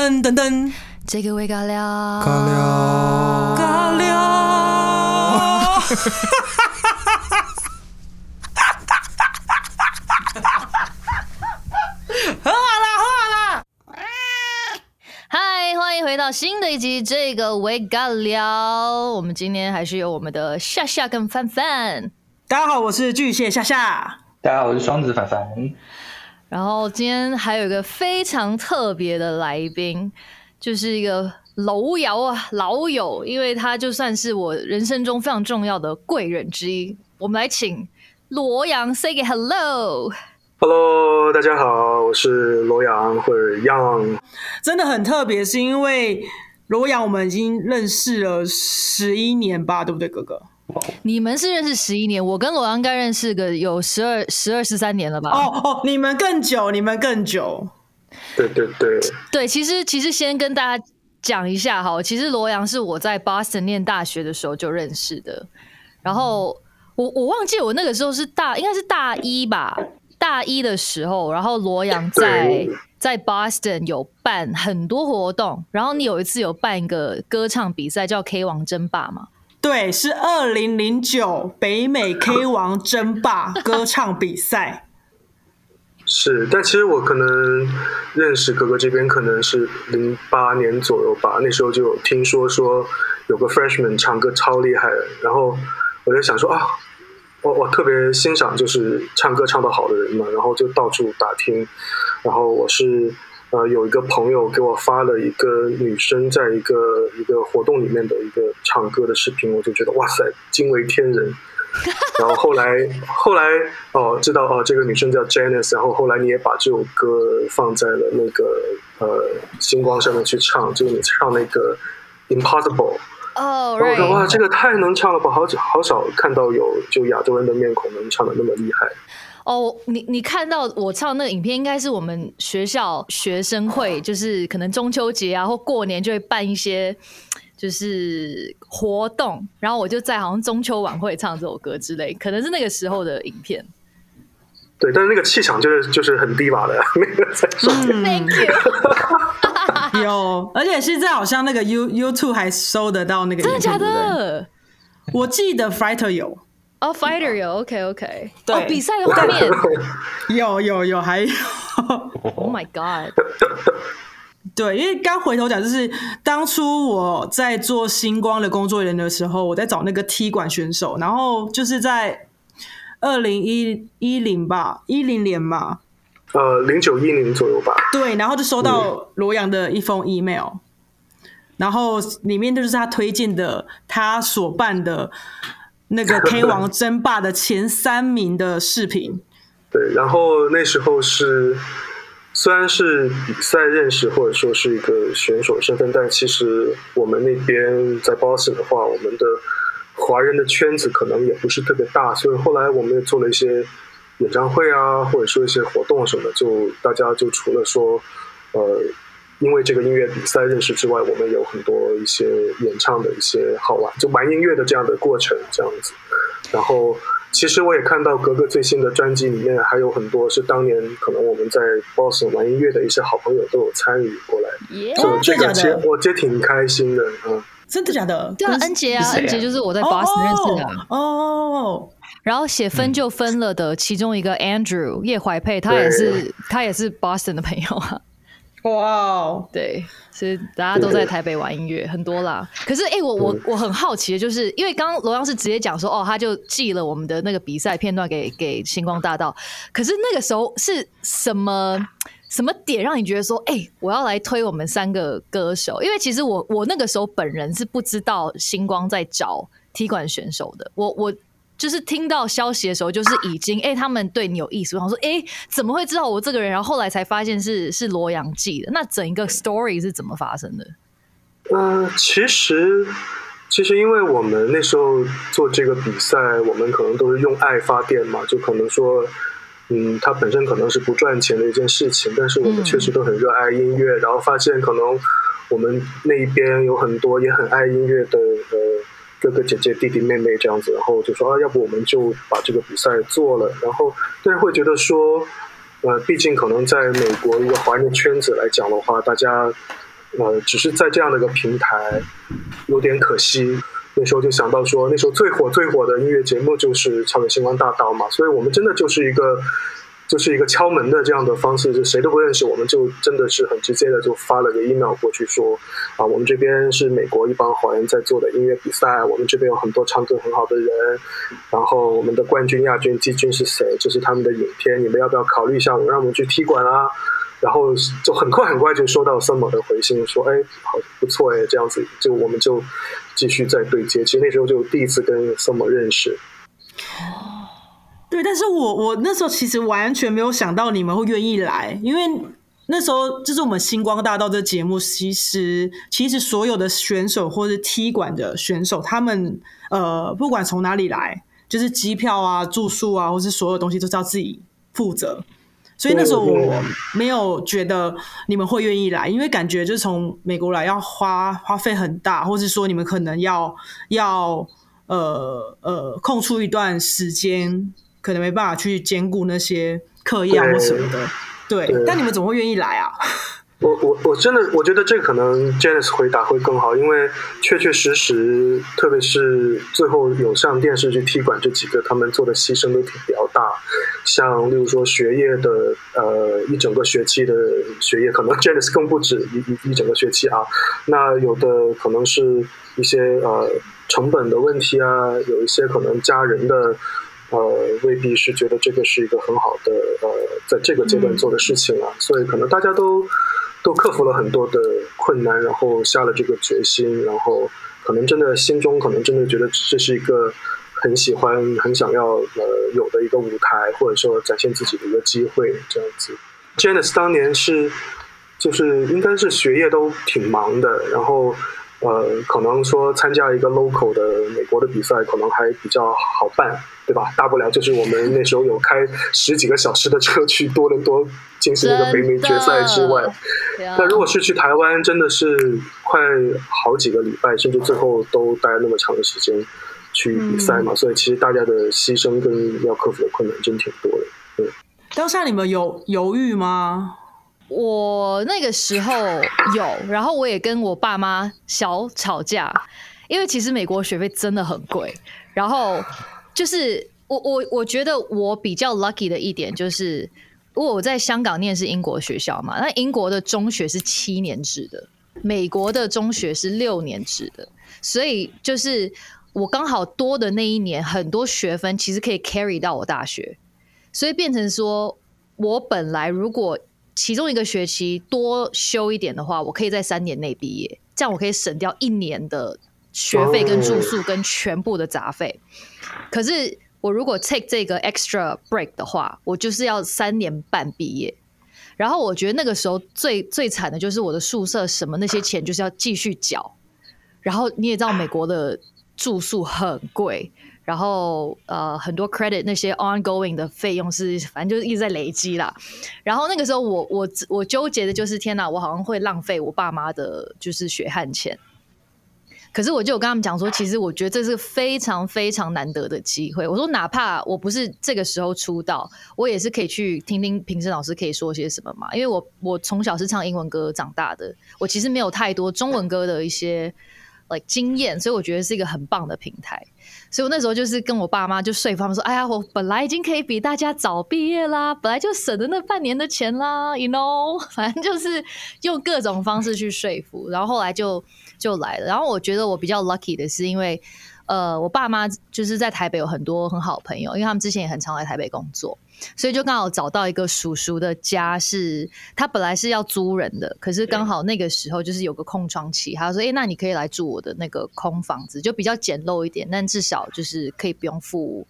噔噔噔，这个味尬聊，尬聊，尬聊。喝啦喝啦！嗨，欢迎回到新的一集这个味尬聊。我们今天还是有我们的夏夏跟范范。大家好，我是巨蟹夏夏。大家好，我是双子凡凡。然后今天还有一个非常特别的来宾，就是一个楼瑶啊老友，因为他就算是我人生中非常重要的贵人之一。我们来请罗阳 say 个 hello。Hello，大家好，我是罗阳或者 Young。真的很特别，是因为罗阳我们已经认识了十一年吧，对不对，哥哥？你们是认识十一年，我跟罗阳应该认识个有十二、十二、十三年了吧？哦哦，你们更久，你们更久。对对对，对，其实其实先跟大家讲一下哈，其实罗阳是我在 Boston 念大学的时候就认识的，然后我我忘记我那个时候是大应该是大一吧，大一的时候，然后罗阳在在 Boston 有办很多活动，然后你有一次有办一个歌唱比赛叫 K 王争霸嘛，对，是二零零九北美 K 王争霸 歌唱比赛。是，但其实我可能认识哥哥这边可能是零八年左右吧，那时候就有听说说有个 freshman 唱歌超厉害的，然后我就想说啊，我我特别欣赏就是唱歌唱得好的人嘛，然后就到处打听，然后我是呃有一个朋友给我发了一个女生在一个一个活动里面的一个唱歌的视频，我就觉得哇塞，惊为天人。然后后来后来哦知道哦这个女生叫 Janice，然后后来你也把这首歌放在了那个呃星光上面去唱，就是你唱那个 Impossible，哦、然后我说哇这个太能唱了吧，好久好少看到有就亚洲人的面孔能唱的那么厉害。哦，你你看到我唱那个影片，应该是我们学校学生会，就是可能中秋节啊或过年就会办一些就是活动，然后我就在好像中秋晚会唱这首歌之类，可能是那个时候的影片。对，但是那个气场就是就是很低瓦的 那个在上面。Thank you，有，而且现在好像那个 You YouTube 还搜得到那个影片，真的假？的？我记得 Fighter 有，哦、f i g h t e r 有 OK OK，对。哦，比赛的画面。有有有，还有。，Oh my God，对，因为刚回头讲，就是当初我在做星光的工作人员的时候，我在找那个踢馆选手，然后就是在二零一一零吧，一零年吧，呃，零九一零左右吧。对，然后就收到罗阳的一封 email，然后里面就是他推荐的他所办的那个 K 王争霸的前三名的视频，对，然后那时候是虽然是比赛认识或者说是一个选手身份，但其实我们那边在 Boston 的话，我们的华人的圈子可能也不是特别大，所以后来我们也做了一些演唱会啊，或者说一些活动什么，就大家就除了说呃。因为这个音乐比赛认识之外，我们有很多一些演唱的一些好玩，就玩音乐的这样的过程，这样子。然后，其实我也看到格格最新的专辑里面还有很多是当年可能我们在 Boston 玩音乐的一些好朋友都有参与过来，耶、所以这个其真的假的实我觉得挺开心的，嗯。真的假的？对啊，恩杰啊，恩杰就是我在 Boston 认识的啊。哦哦，然后写分就分了的其中一个 Andrew 叶怀佩，他也是他也是 Boston 的朋友啊。哇哦，对，所以大家都在台北玩音乐，很多啦。可是，哎、我我我很好奇的，就是因为刚刚罗阳是直接讲说，哦，他就寄了我们的那个比赛片段给给星光大道。可是那个时候是什么什么点让你觉得说，哎、我要来推我们三个歌手？因为其实我我那个时候本人是不知道星光在找踢馆选手的，我我。就是听到消息的时候，就是已经 哎、他们对你有意思。我想说，哎、怎么会知道我这个人？然后后来才发现是是罗阳记的。那整一个 story 是怎么发生的？嗯，其实其实因为我们那时候做这个比赛，我们可能都是用爱发电嘛，就可能说，嗯，它本身可能是不赚钱的一件事情，但是我们确实都很热爱音乐，然后发现可能我们那一边有很多也很爱音乐的呃哥哥姐姐、弟弟妹妹这样子，然后就说啊，要不我们就把这个比赛做了，然后但是会觉得说。呃，毕竟可能在美国一个华人圈子来讲的话，大家呃，只是在这样的一个平台，有点可惜。那时候就想到说，那时候最火最火的音乐节目就是《超越星光大道》嘛，所以我们真的就是一个。就是一个敲门的这样的方式，就谁都不认识，我们就真的是很直接的就发了个 email 过去说，啊，我们这边是美国一帮华人在做的音乐比赛，我们这边有很多唱歌很好的人，然后我们的冠军、亚军、季军是谁？这是他们的影片，你们要不要考虑一下，我让我们去踢馆啊？然后就很快很快就收到 Summer 的回信，说，哎，好不错哎，这样子，就我们就继续在对接。其实那时候就第一次跟 Summer 认识。对，但是我我那时候其实完全没有想到你们会愿意来，因为那时候就是我们星光大道这节目，其实其实所有的选手或是踢馆的选手，他们呃不管从哪里来，就是机票啊、住宿啊，或是所有东西都是要自己负责，所以那时候我没有觉得你们会愿意来，因为感觉就是从美国来要花花费很大，或是说你们可能要要呃呃空出一段时间。可能没办法去兼顾那些课业啊或什么的，对。但你们怎么会愿意来啊？我我我真的我觉得这可能 Janice 回答会更好，因为确确实实，特别是最后有上电视剧踢馆这几个，他们做的牺牲都挺比较大。像例如说学业的，呃，一整个学期的学业，可能 Janice 更不止一一一整个学期啊。那有的可能是一些呃成本的问题啊，有一些可能家人的。呃，未必是觉得这个是一个很好的呃，在这个阶段做的事情啊，所以可能大家都都克服了很多的困难，然后下了这个决心，然后可能真的心中可能真的觉得这是一个很喜欢、很想要呃有的一个舞台，或者说展现自己的一个机会这样子。Janice 当年是就是应该是学业都挺忙的，然后。呃，可能说参加一个 local 的美国的比赛，可能还比较好办，对吧？大不了就是我们那时候有开十几个小时的车去多伦多进行那个北美决赛之外。那如果是去台湾，真的是快好几个礼拜，甚至最后都待那么长的时间去比赛嘛。所以其实大家的牺牲跟要克服的困难真挺多的。对，当下你们有犹豫吗？我那个时候有，然后我也跟我爸妈小吵架，因为其实美国学费真的很贵。然后就是我我我觉得我比较 lucky 的一点就是，如果我在香港念是英国学校嘛，那英国的中学是七年制的，美国的中学是六年制的，所以就是我刚好多的那一年很多学分其实可以 carry 到我大学，所以变成说我本来如果其中一个学期多修一点的话，我可以在三年内毕业，这样我可以省掉一年的学费跟住宿跟全部的杂费。可是我如果 take 这个 extra break 的话，我就是要三年半毕业。然后我觉得那个时候最最惨的就是我的宿舍什么那些钱就是要继续缴。然后你也知道美国的住宿很贵。然后呃，很多 credit 那些 ongoing 的费用是，反正就是一直在累积啦。然后那个时候，我我我纠结的就是，天哪，我好像会浪费我爸妈的，就是血汗钱。可是我就有跟他们讲说，其实我觉得这是非常非常难得的机会。我说，哪怕我不是这个时候出道，我也是可以去听听评审老师可以说些什么嘛。因为我我从小是唱英文歌长大的，我其实没有太多中文歌的一些 like 经验，所以我觉得是一个很棒的平台。所以我那时候就是跟我爸妈就说服他们说：“哎呀，我本来已经可以比大家早毕业啦，本来就省了那半年的钱啦，you know，反正就是用各种方式去说服。然后后来就就来了。然后我觉得我比较 lucky 的是，因为。呃，我爸妈就是在台北有很多很好的朋友，因为他们之前也很常来台北工作，所以就刚好找到一个叔叔的家，是他本来是要租人的，可是刚好那个时候就是有个空窗期，他说：“哎，那你可以来住我的那个空房子，就比较简陋一点，但至少就是可以不用付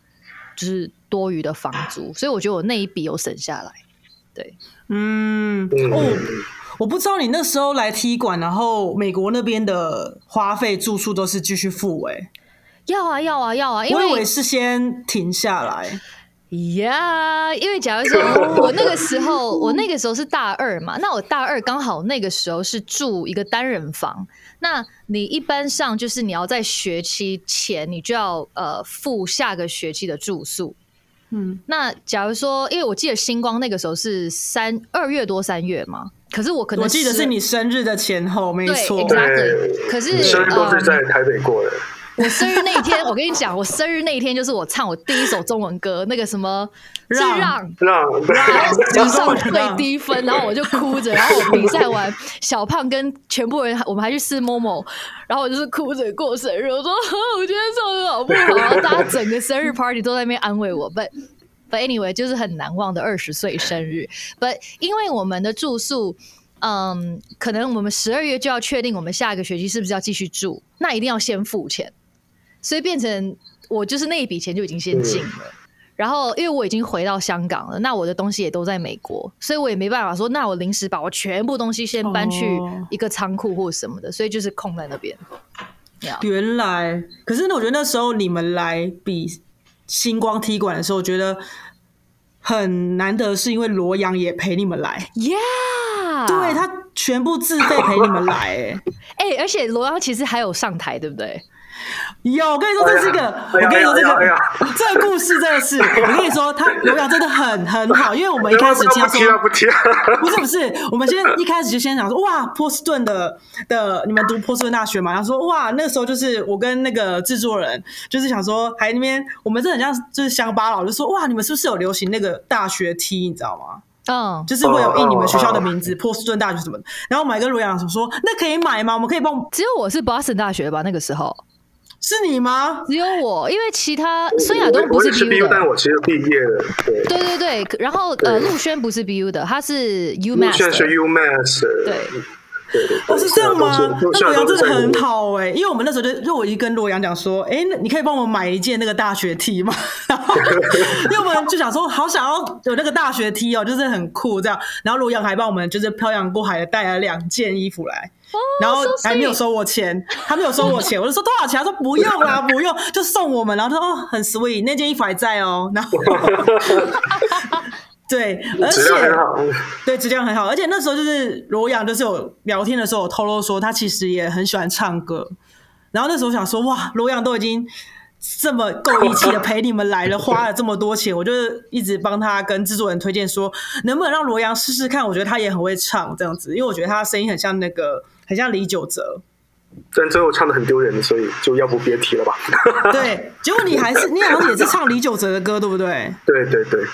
就是多余的房租。”所以我觉得我那一笔有省下来。对，嗯，哦，我不知道你那时候来踢馆，然后美国那边的花费住宿都是继续付哎。要啊要啊要啊！因我以为是先停下来呀，因为假如说我那个时候，我那个时候是大二嘛，那我大二刚好那个时候是住一个单人房。那你一般上就是你要在学期前，你就要呃付下个学期的住宿。嗯，那假如说，因为我记得星光那个时候是三二月多三月嘛，可是我可能我记得是你生日的前后，没对错。可是你生日都是嗯在台北过的，我生日那一天，我跟你讲，我生日那一天就是我唱我第一首中文歌，那个什么让让。让然后让史上最低分，然后我就哭着，然后我比赛完，小胖跟全部人，我们还去试某某然后我就是哭着过生日，我说我今天唱的好不好？然后大家整个生日 party 都在那边安慰我，but but anyway 就是很难忘的二十岁生日，but 因为我们的住宿。嗯，可能我们十二月就要确定我们下一个学期是不是要继续住，那一定要先付钱，所以变成我就是那一笔钱就已经先进了。然后，因为我已经回到香港了，那我的东西也都在美国，所以我也没办法说，那我临时把我全部东西先搬去哦一个仓库或什么的，所以就是空在那边。原来，可是呢，我觉得那时候你们来比星光踢馆的时候，我觉得很难得，是因为罗阳也陪你们来，，Yeah，对他全部自费陪你们来、哎。哎、而且罗阳其实还有上台，对不对？有，我跟你说，这是一个，哎我跟你说这个这个故事真的是，我跟你说，他罗阳真的很很好，因为我们一开始听说不提，不是不是，我们先一开始就先想说，哇，波士顿的的你们读波士顿大学嘛？然后说，哇，那个时候就是我跟那个制作人，就是想说，还那边我们这很像就是乡巴佬，就说，哇，你们是不是有流行那个大学 T，你知道吗？嗯，就是会有印你们学校的名字，波士顿大学什么的。然后我们还跟罗阳说，那可以买吗？我们可以帮我，只有我是 Boston 大学吧？那个时候是你吗？只有我，因为其他孙亚东不是我也是 BU BU，但。我其实毕业了，对，对对对，然后呃，陆轩不是 BU 的，他是 UMass 现在是。UMass，对对对，哦，是这样吗？那都是罗阳真的很好哎、因为我们那时候就就我已经跟罗阳讲说，哎、那你可以帮我买一件那个大学 T 吗？然后因为我们就想说，好想要有那个大学 T 哦，就是很酷这样。然后罗阳还帮我们就是漂洋过海的带了两件衣服来。然后还没有收我钱，他没有收我钱，我就说多少钱？他说不用啦，不用，就送我们。然后他说哦，很 sweet，那件衣服还在哦。然后 对，而质量很且好，对，质量很好，而且那时候就是罗阳，就是有聊天的时候有透露说，他其实也很喜欢唱歌。然后那时候想说，哇，罗阳都已经这么够义气的陪你们来了，花了这么多钱，我就一直帮他跟制作人推荐说，能不能让罗阳试试看？我觉得他也很会唱这样子，因为我觉得他声音很像那个，很像李玖哲。但最后唱的很丢人，所以就要不别提了吧。对，结果你还是你好像也是唱李玖哲的歌，对不对？对对对，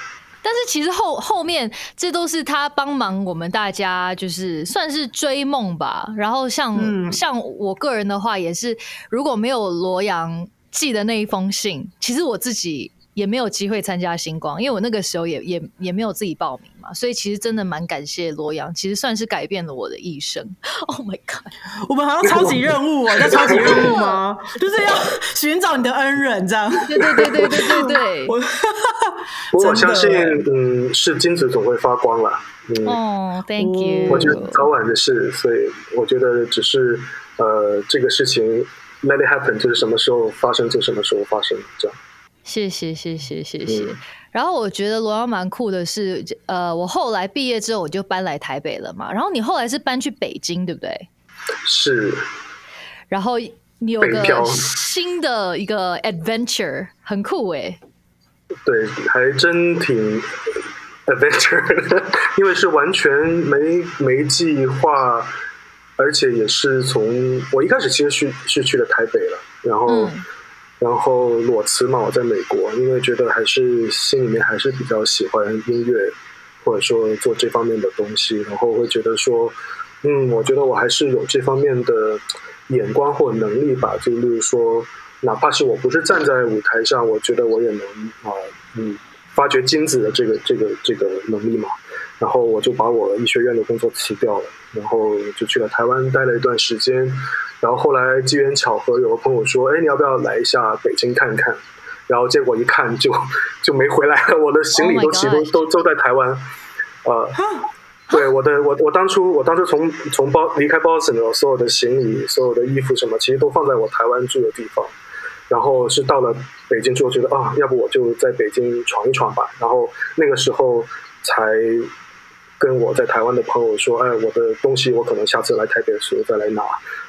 但是其实后后面这都是他帮忙我们大家，就是算是追梦吧。然后像、嗯像我个人的话，也是如果没有罗阳寄的那一封信，其实我自己也没有机会参加星光，因为我那个时候也也也没有自己报名嘛。所以其实真的蛮感谢罗阳，其实算是改变了我的一生。Oh my god！我们好像超级任务哦，叫超级任务吗？就是要寻找你的恩人这样。对对对对对对对。我不过我相信，嗯，是金子总会发光了。嗯，哦、t h a n k you。我觉得早晚的事，所以我觉得只是呃，这个事情 let it happen，就是什么时候发生就什么时候发生，这样。谢谢谢谢谢谢。嗯然后我觉得罗阳蛮酷的是，呃，我后来毕业之后我就搬来台北了嘛。然后你后来是搬去北京，对不对？是，然后你有个新的一个 adventure，很酷哎。对，还真挺 adventure，的 因为是完全没没计划，而且也是从我一开始其实是是去了台北了，然后。嗯然后裸辞嘛，我在美国，因为觉得还是心里面还是比较喜欢音乐，或者说做这方面的东西，然后会觉得说，嗯，我觉得我还是有这方面的眼光或能力吧。就例如说，哪怕是我不是站在舞台上，我觉得我也能啊、嗯，发掘金子的这个这个这个能力嘛。然后我就把我医学院的工作辞掉了，然后就去了台湾待了一段时间。然后后来机缘巧合，有个朋友说：“哎，你要不要来一下北京看看？”然后结果一看就就没回来了，我的行李 Oh 都其实都都都在台湾。呃，对我的我我当初我当初从从包离开 Boston 的所有的行李、所有的衣服什么，其实都放在我台湾住的地方。然后是到了北京之后，觉得啊，要不我就在北京闯一闯吧。然后那个时候才跟我在台湾的朋友说，哎，我的东西我可能下次来台北的时候再来拿，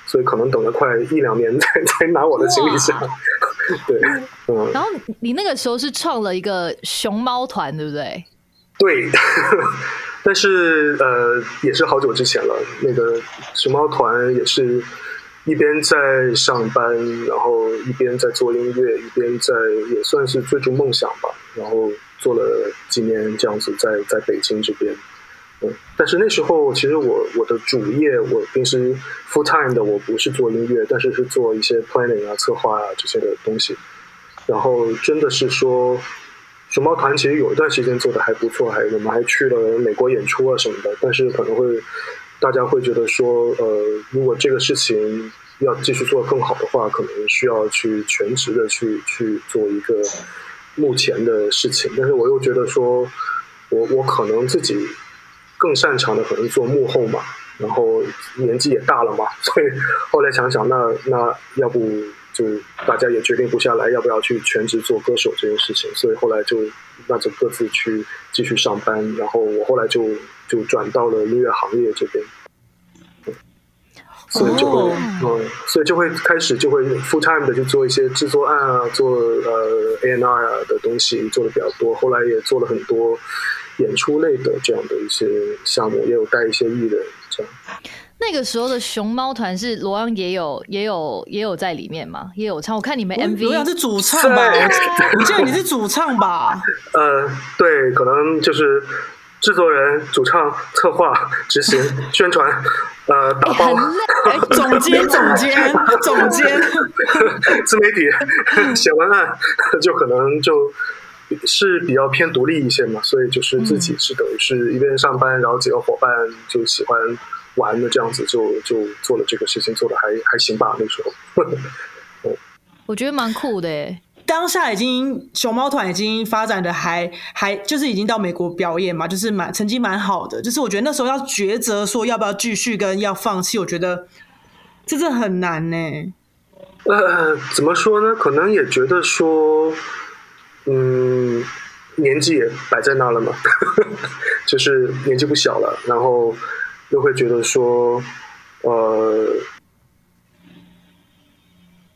所以可能等了快一两年 才才拿我的行李箱。对，嗯，然后你那个时候是创了一个熊猫团，对不对？对，但是呃，也是好久之前了。那个熊猫团也是一边在上班，然后一边在做音乐，一边在也算是追逐梦想吧。然后做了几年这样子，在在北京这边。嗯，但是那时候其实我我的主业，我平时 full time 的我不是做音乐，但是是做一些 planning 啊、策划啊这些的东西。然后真的是说，熊猫团其实有一段时间做的还不错，还我们还去了美国演出啊什么的。但是可能会大家会觉得说，呃，如果这个事情要继续做更好的话，可能需要去全职的去去做一个目前的事情。但是我又觉得说，我我可能自己。更擅长的可能做幕后嘛，然后年纪也大了嘛，所以后来想想，那那要不就大家也决定不下来，要不要去全职做歌手这件事情，所以后来就那就各自去继续上班，然后我后来就就转到了音乐行业这边，所以就会嗯，所以就会开始就会 full time 的去做一些制作案啊，做呃 A N R 啊的东西做的比较多，后来也做了很多。演出类的这样的一些项目，也有带一些艺人这样。那个时候的熊猫团是罗阳也有也有也有在里面嘛，也有唱。我看你们 MV，罗阳是主唱吧？我记得你是主唱吧？呃，对，可能就是制作人、主唱、策划、执行、宣传，呃，打包、总监、总监、总监、自媒体、写文案，就可能就。是比较偏独立一些嘛，所以就是自己是等于是一边上班，然后几个伙伴就喜欢玩的这样子，就就做了这个事情，做的还还行吧。那时候，我觉得蛮酷的诶。当下已经熊猫团已经发展的还还就是已经到美国表演嘛，就是蛮成绩蛮好的。就是我觉得那时候要抉择说要不要继续跟要放弃，我觉得这是很难呢。呃，怎么说呢？可能也觉得说。嗯，年纪也摆在那了嘛，就是年纪不小了，然后又会觉得说，呃，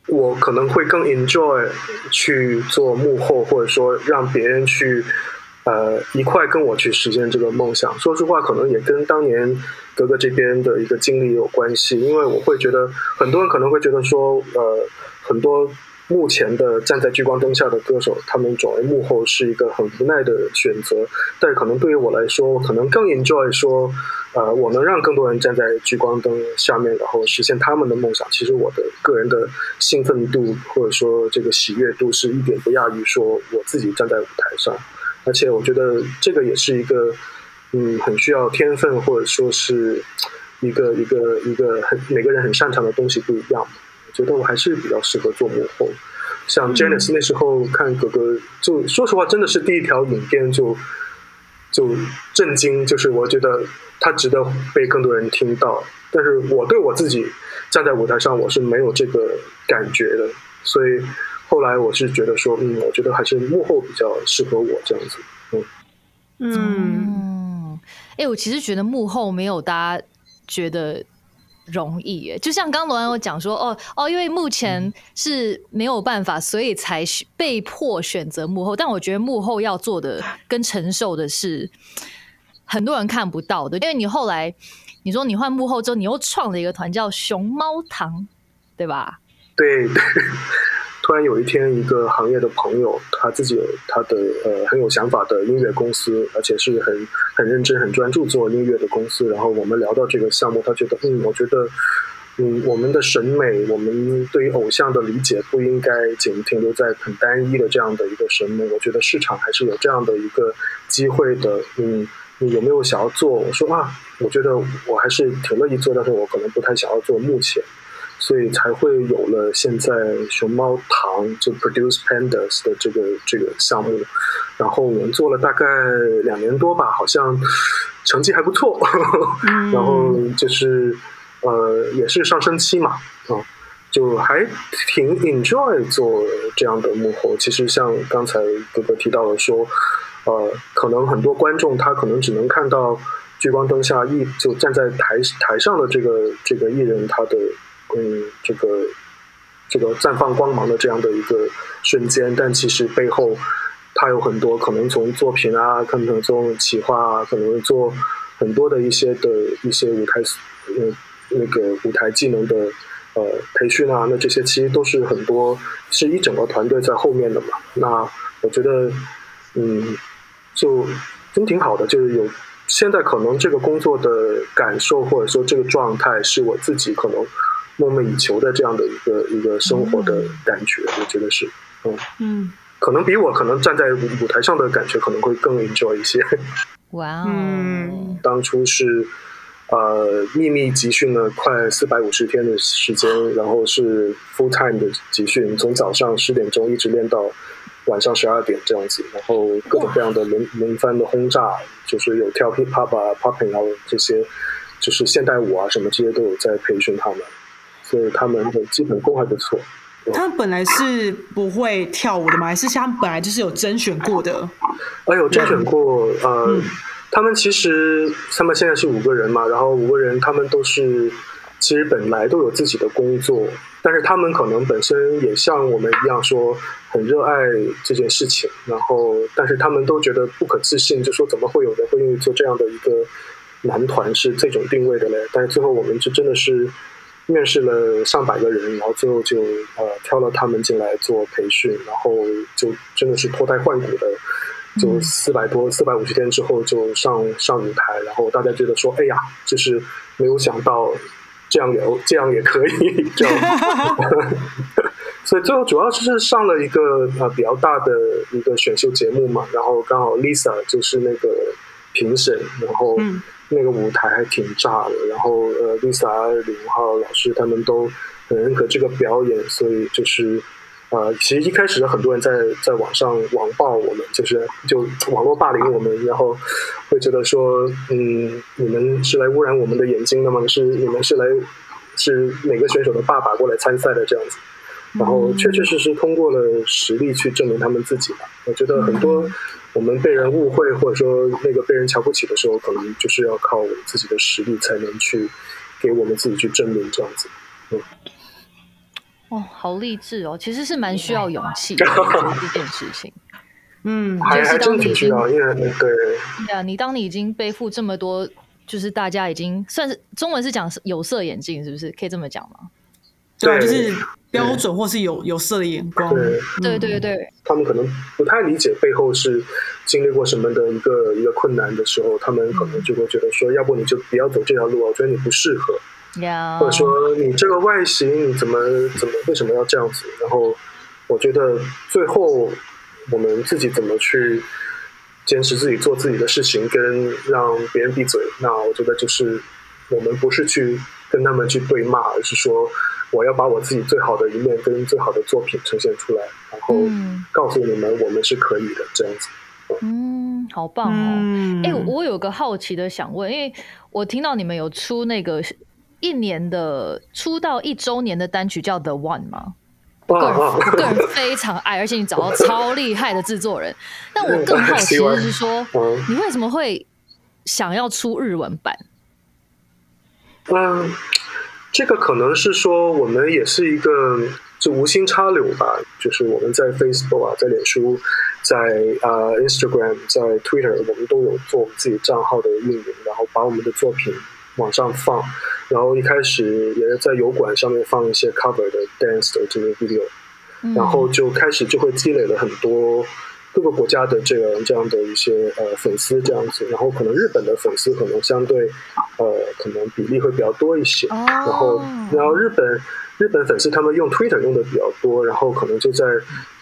我可能会更 enjoy 去做幕后，或者说让别人去呃一块跟我去实现这个梦想。说实话，可能也跟当年哥哥这边的一个经历有关系，因为我会觉得很多人可能会觉得说，呃，很多。目前的站在聚光灯下的歌手，他们转为幕后是一个很无奈的选择。但是可能对于我来说，我可能更 enjoy 说，呃，我能让更多人站在聚光灯下面，然后实现他们的梦想。其实我的个人的兴奋度或者说这个喜悦度，是一点不亚于说我自己站在舞台上。而且我觉得这个也是一个，嗯，很需要天分或者说是一个一个一个很每个人很擅长的东西不一样。觉得我还是比较适合做幕后，像 Janice 那时候看哥哥，就说实话，真的是第一条影片就就震惊，就是我觉得他值得被更多人听到。但是我对我自己站在舞台上，我是没有这个感觉的，所以后来我是觉得说，嗯，我觉得还是幕后比较适合我这样子。嗯嗯，哎，我其实觉得幕后没有大家觉得。容易耶，就像刚罗安有讲说，哦哦，因为目前是没有办法，所以才被迫选择幕后。但我觉得幕后要做的跟承受的是很多人看不到的，因为你后来你说你换幕后之后，你又创了一个团叫熊猫堂，对吧？对。突然有一天，一个行业的朋友，他自己他的呃很有想法的音乐公司，而且是很很认真、很专注做音乐的公司。然后我们聊到这个项目，他觉得嗯，我觉得嗯，我们的审美，我们对于偶像的理解不应该仅停留在很单一的这样的一个审美。我觉得市场还是有这样的一个机会的。嗯，你有没有想要做？我说啊，我觉得我还是挺乐意做，但是我可能不太想要做目前。所以才会有了现在熊猫堂就 Produce Pandas 的这个这个项目，然后我们做了大概两年多吧，好像成绩还不错，然后就是呃也是上升期嘛，啊，就还挺 enjoy 做这样的幕后。其实像刚才哥哥提到的说，呃，可能很多观众他可能只能看到聚光灯下艺就站在台台上的这个这个艺人他的。嗯，这个这个绽放光芒的这样的一个瞬间，但其实背后，它有很多可能从作品啊，可能从企划啊，可能做很多的一些的一些舞台呃那个舞台技能的呃培训啊，那这些其实都是很多是一整个团队在后面的嘛。那我觉得嗯就真挺好的，就是有现在可能这个工作的感受或者说这个状态是我自己可能梦寐以求的这样的一个一个生活的感觉，我觉得是嗯。嗯，可能比我可能站在舞舞台上的感觉可能会更 enjoy 一些。哇哦，嗯。当初是呃秘密集训了快四百五十天的时间，然后是 full time 的集训，从早上十点钟一直练到晚上十二点这样子，然后各种各样的轮轮番的轰炸，就是有跳 hip hop 啊、popping 啊这些，就是现代舞啊什么这些都有在培训他们，所以他们的基本功还不错。他们本来是不会跳舞的吗？还是他们本来就是有甄选过的？哎有甄选过，呃，嗯他们其实他们现在是五个人嘛，然后五个人他们都是其实本来都有自己的工作，但是他们可能本身也像我们一样说很热爱这件事情，然后但是他们都觉得不可置信，就说怎么会有人会愿意做这样的一个男团是这种定位的嘞？但是最后我们就真的是。面试了上百个人，然后最后就呃挑了他们进来做培训，然后就真的是脱胎换骨的，就四百多四百五十天之后就上上舞台，然后大家觉得说，哎呀，就是没有想到这样也这样也可以这样，所以最后主要就是上了一个呃比较大的一个选秀节目嘛，然后刚好 Lisa 就是那个评审，然后。嗯那个舞台还挺炸的，，Lisa、李荣浩老师他们都很认可这个表演，所以就是呃，其实一开始很多人在在网上网暴我们，就是就网络霸凌我们，然后会觉得说，嗯，你们是来污染我们的眼睛的吗？是你们是来是哪个选手的爸爸过来参赛的这样子？然后确确实实通过了实力去证明他们自己吧。我觉得很多我们被人误会或者说那个被人瞧不起的时候，可能就是要靠我们自己的实力才能去给我们自己去证明这样子。哦，好励志哦！其实是蛮需要勇气的我觉得这件事情。嗯，还还真挺需要，因为对对啊，你当你已经背负这么多，就是大家已经算是中文是讲有色眼镜，是不是可以这么讲吗？对。啊，就是标准或是有有色的眼光。对，对对对，他们可能不太理解背后是经历过什么的一个一个困难的时候，他们可能就会觉得说，要不你就不要走这条路啊，我觉得你不适合。呀，或者说你这个外形你怎么怎么为什么要这样子？然后我觉得最后我们自己怎么去坚持自己做自己的事情，跟让别人闭嘴，那我觉得就是我们不是去跟他们去对骂，而是说我要把我自己最好的一面跟最好的作品呈现出来，然后嗯告诉你们我们是可以的，这样子。嗯，好棒哦！嗯，哎、我有个好奇的想问，因为我听到你们有出那个一年的出道一周年的单曲叫《The One》吗？个人哇个人非常爱，而且你找到超厉害的制作人。但我更好奇的是说，嗯你为什么会想要出日文版？嗯，这个可能是说我们也是一个就无心插柳吧，就是我们在 Facebook 啊，在脸书，在呃 Instagram，在 Twitter，我们都有做我们自己账号的运营，然后把我们的作品往上放，然后一开始也是在油管上面放一些 cover 的 dance 的这个 video，嗯。然后就开始就会积累了很多各个国家的这个这样的一些呃粉丝这样子，然后可能日本的粉丝可能相对呃可能比例会比较多一些，哦然后然后日本日本粉丝他们用 Twitter 用的比较多，然后可能就在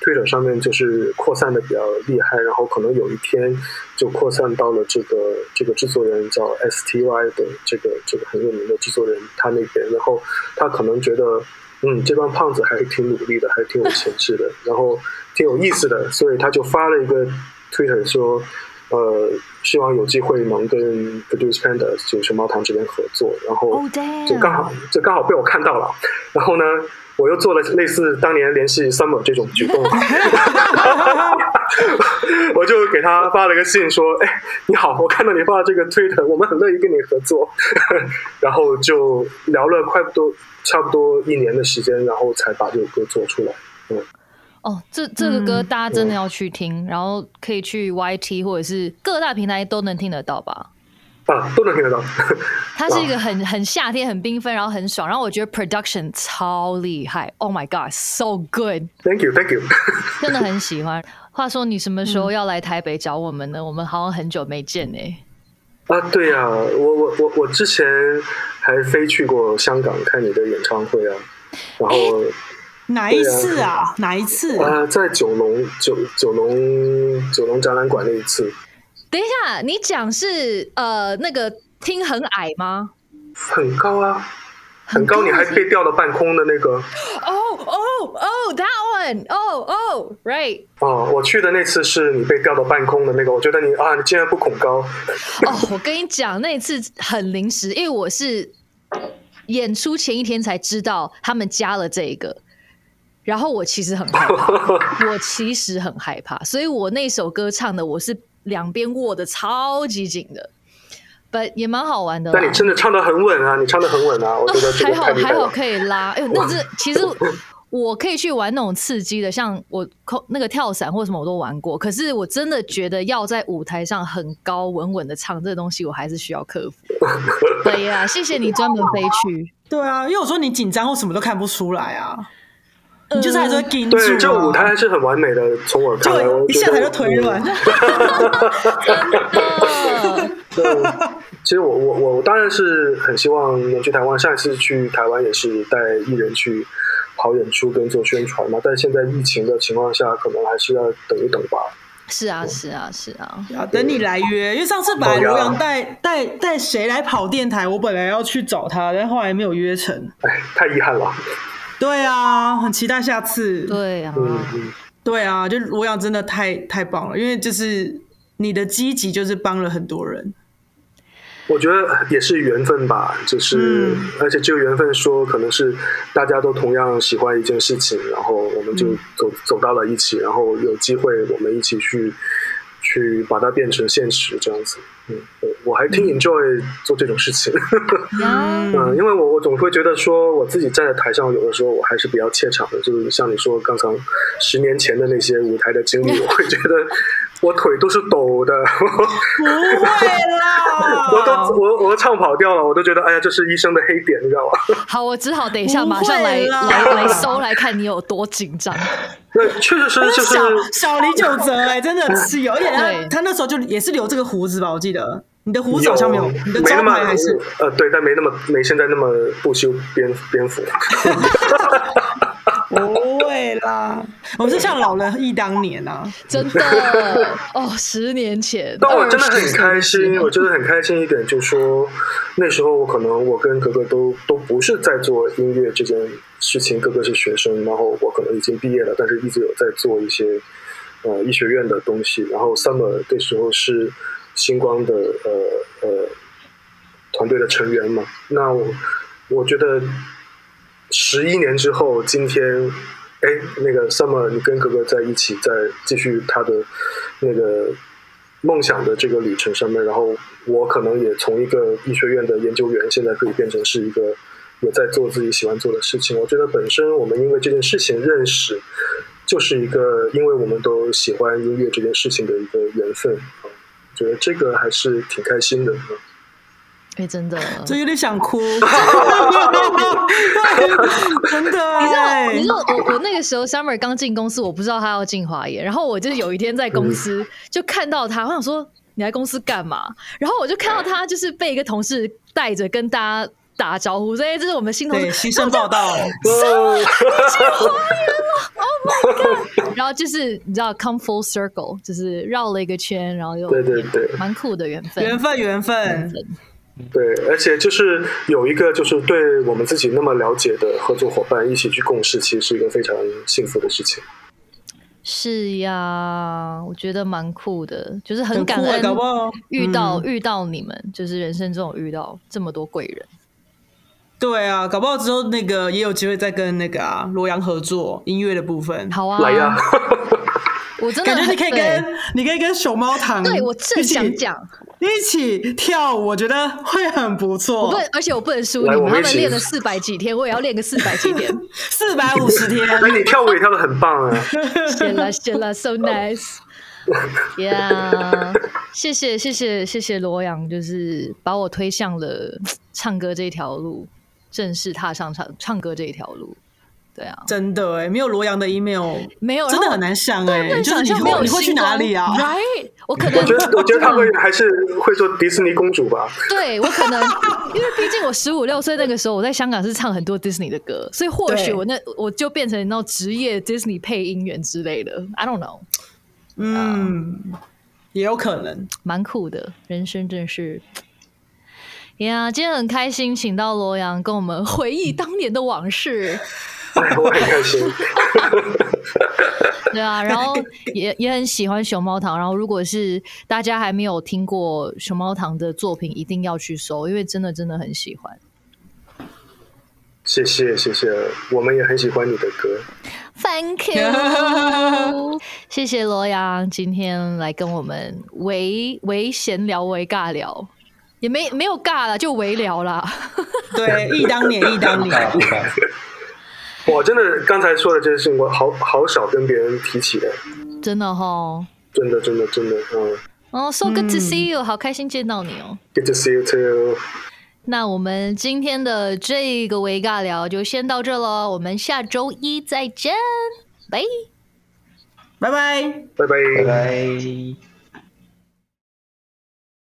Twitter 上面就是扩散的比较厉害，然后可能有一天就扩散到了这个这个制作人叫 STY 的这个这个很有名的制作人他那边，然后他可能觉得嗯这帮胖子还是挺努力的，还是挺有潜质的，然后挺有意思的，所以他就发了一个 Twitter 说。呃，希望有机会能跟 Produce Panda 就熊猫堂这边合作，然后就刚好就刚好被我看到了，然后呢，我又做了类似当年联系 Summer 这种举动，我就给他发了个信说，哎，你好，我看到你发的这个 Twitter，我们很乐意跟你合作，然后就聊了快不多差不多一年的时间，然后才把这首歌做出来。嗯，哦，这这个歌嗯大家真的要去听，然后可以去 YT 或者是各大平台都能听得到吧？啊，都能听得到。它是一个很很夏天、很缤纷，然后很爽。然后我觉得 production 超厉害，Oh my god，so good，Thank you，Thank you。真的很喜欢。话说你什么时候要来台北找我们呢？我们好像很久没见呢、啊，对呀、我我我我之前还飞去过香港看你的演唱会啊，然后哪一次啊？哪一次？啊、在九龙九九龙九龙展览馆那一次，等一下，你讲是呃那个厅很矮吗？很高啊，很高，你还被吊到半空的那个。哦哦哦，that one，哦哦，right。哦，我去的那次是你被吊到半空的那个，我觉得你啊，你竟然不恐高，哦，我跟你讲，那一次很临时，因为我是演出前一天才知道他们加了这个，然后我其实很害怕，我其实很害怕，所以我那首歌唱的我是两边握的超级紧的，but 也蛮好玩的啦。但你真的唱的很稳啊，你唱的很稳啊，我觉得 这还好。还好可以拉，哎呦，那是其实我可以去玩那种刺激的，像我空那个跳伞或什么我都玩过。可是我真的觉得要在舞台上很高稳稳的唱这个东西，我还是需要克服。对呀，谢谢你专门飞去。对啊，因为我说你紧张或什么都看不出来啊，你就是还是会盯住、啊。对，这个舞台还是很完美的，从我看来，就一我觉得下台就腿软。真的，其实我我我我当然是很希望能去台湾，上一次去台湾也是带艺人去跑演出跟做宣传嘛，但现在疫情的情况下，可能还是要等一等吧。是啊，是啊，是啊。要，等你来约，因为上次本来好呀罗阳带带带谁来跑电台，我本来要去找他，但后来没有约成。哎，太遗憾了。对啊，很期待下次。对啊，对啊，就罗阳真的太太棒了，因为就是你的积极就是帮了很多人。我觉得也是缘分吧，就是、嗯而且这个缘分说可能是大家都同样喜欢一件事情，然后我们就嗯走、走到了一起，然后有机会我们一起去去把它变成现实这样子。嗯，我我还挺 enjoy 做这种事情。呀，嗯，因为我我总会觉得说，我自己站在台上，有的时候我还是比较怯场的。就是像你说刚刚十年前的那些舞台的经历，我会觉得我腿都是抖的，不会啦，我都我我唱跑调了，我都觉得哎呀，这是医生的黑点，你知道吗？好，我只好等一下马上来来来搜来看你有多紧张。对，确实是就是小小李九泽哎、真的是有，一点他他那时候就也是留这个胡子吧，我记得你的胡子好像没有，你的招没那么牌还是呃对，但没那么没现在那么不修边边幅。不会啦，我们是像老人忆当年啊，真的 哦，十年前，但我真的很20开心，我真的很开心一点，就是说那时候我可能我跟格格都都不是在做音乐这件事情，哥哥是学生，然后我可能已经毕业了，但是一直有在做一些呃医学院的东西，然后 Summer 那时候是星光的呃呃团队的成员嘛，那我我觉得十一年之后，今天，哎，那个 Summer，你跟哥哥在一起，在继续他的那个梦想的这个旅程上面，然后我可能也从一个医学院的研究员，现在可以变成是一个有在做自己喜欢做的事情。我觉得本身我们因为这件事情认识，就是一个因为我们都喜欢音乐这件事情的一个缘分啊。觉得这个还是挺开心的。嗯哎，真的，这有点想哭，真的你知道，哎、你知道我我那个时候 Summer 刚进公司，我不知道他要进华研，然后我就有一天在公司就看到他，我想说你来公司干嘛？然后我就看到他就是被一个同事带着跟大家打招呼，所以这是我们新同对 事，新生报道，哦 然后就是你知道 come full circle，就是绕了一个圈，然后又对对对。蛮酷的缘分，缘分缘分，对，而且就是有一个就是对我们自己那么了解的合作伙伴一起去共事，其实是一个非常幸福的事情。是呀，我觉得蛮酷的，就是很感恩遇到、嗯。遇到你们，就是人生中有遇到这么多贵人。对啊，搞不好之后那个也有机会再跟那个啊罗阳合作音乐的部分。好啊，来呀，我真的很感觉你可以跟你可以跟熊猫糖，对我正想讲，一起跳舞，我觉得会很不我错不。而且我不能输你们，他们练了四百几天，我也要练个四百几天。四百五十天，哎，你跳舞也跳的很棒啊！谢了谢了，so nice。Yeah，谢谢谢谢谢谢罗阳，就是把我推向了唱歌这条路，正式踏上唱唱歌这一条路。对啊，真的哎，没有罗阳的 email，没有，真的很难想哎，就是你会你会去哪里啊？Right，我可能我觉得我觉得他会还是会做迪士尼公主吧。对我可能，因为毕竟我十五六岁那个时候，我在香港是唱很多 Disney 的歌，所以或许我那我就变成那种职业 Disney 配音员之类的。I don't know，嗯，也有可能，蛮酷的，人生真是。呀，今天很开心，请到罗阳跟我们回忆当年的往事。我很开心，对啊，然后也也很喜欢熊猫堂。然后，如果是大家还没有听过熊猫堂的作品，一定要去搜，因为真的真的很喜欢。谢谢谢谢，我们也很喜欢你的歌。Thank you，谢谢罗阳今天来跟我们为为闲聊、为尬聊，也没没有尬了，就围聊了。对，忆当年，忆当年。我，真的，刚才说的这些事情，我好好少跟别人提起的。真的哈，真的，真的，真的，嗯。哦，So good to see you，好开心见到你哦。Good to see you too。那我们今天的这个微尬聊就先到这了，我们下周一再见，拜拜拜拜拜拜拜。